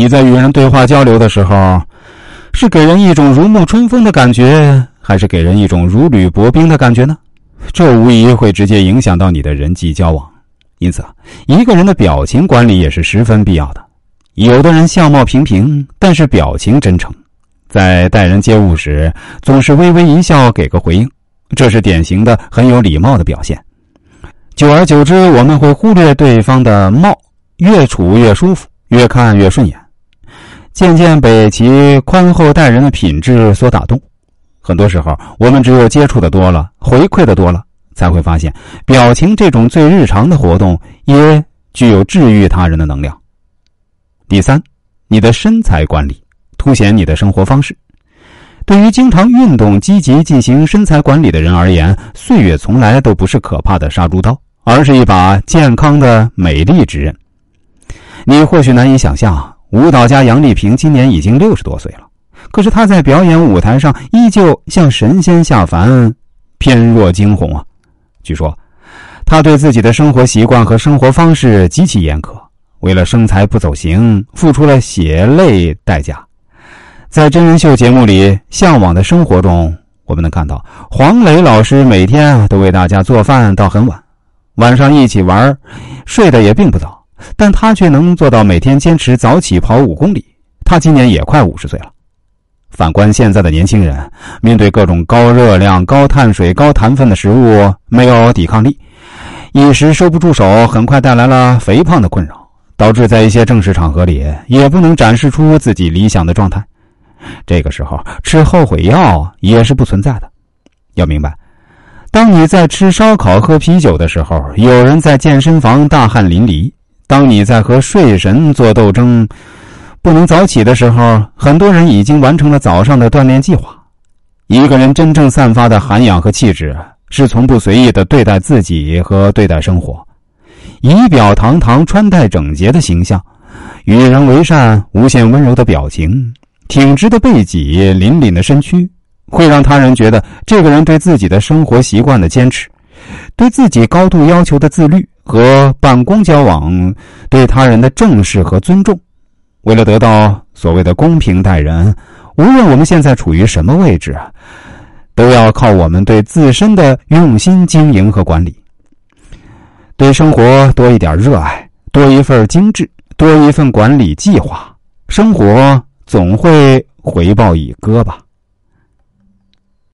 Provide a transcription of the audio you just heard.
你在与人对话交流的时候，是给人一种如沐春风的感觉，还是给人一种如履薄冰的感觉呢？这无疑会直接影响到你的人际交往。因此，一个人的表情管理也是十分必要的。有的人相貌平平，但是表情真诚，在待人接物时总是微微一笑，给个回应，这是典型的很有礼貌的表现。久而久之，我们会忽略对方的貌，越处越舒服，越看越顺眼，渐渐被其宽厚待人的品质所打动。很多时候，我们只有接触的多了，回馈的多了。才会发现，表情这种最日常的活动也具有治愈他人的能量。第三，你的身材管理凸显你的生活方式。对于经常运动、积极进行身材管理的人而言，岁月从来都不是可怕的杀猪刀，而是一把健康的美丽之刃。你或许难以想象，舞蹈家杨丽萍今年已经六十多岁了，可是她在表演舞台上依旧像神仙下凡，翩若惊鸿啊！据说，他对自己的生活习惯和生活方式极其严苛，为了身材不走形，付出了血泪代价。在真人秀节目里，《向往的生活》中，我们能看到黄磊老师每天都为大家做饭到很晚，晚上一起玩，睡得也并不早，但他却能做到每天坚持早起跑五公里。他今年也快五十岁了。反观现在的年轻人，面对各种高热量、高碳水、高糖分的食物，没有抵抗力，一时收不住手，很快带来了肥胖的困扰，导致在一些正式场合里也不能展示出自己理想的状态。这个时候吃后悔药也是不存在的。要明白，当你在吃烧烤、喝啤酒的时候，有人在健身房大汗淋漓；当你在和睡神做斗争。不能早起的时候，很多人已经完成了早上的锻炼计划。一个人真正散发的涵养和气质，是从不随意的对待自己和对待生活。仪表堂堂、穿戴整洁的形象，与人为善、无限温柔的表情，挺直的背脊、凛凛的身躯，会让他人觉得这个人对自己的生活习惯的坚持，对自己高度要求的自律和办公交往对他人的正视和尊重。为了得到所谓的公平待人，无论我们现在处于什么位置，都要靠我们对自身的用心经营和管理。对生活多一点热爱，多一份精致，多一份管理计划，生活总会回报以歌吧。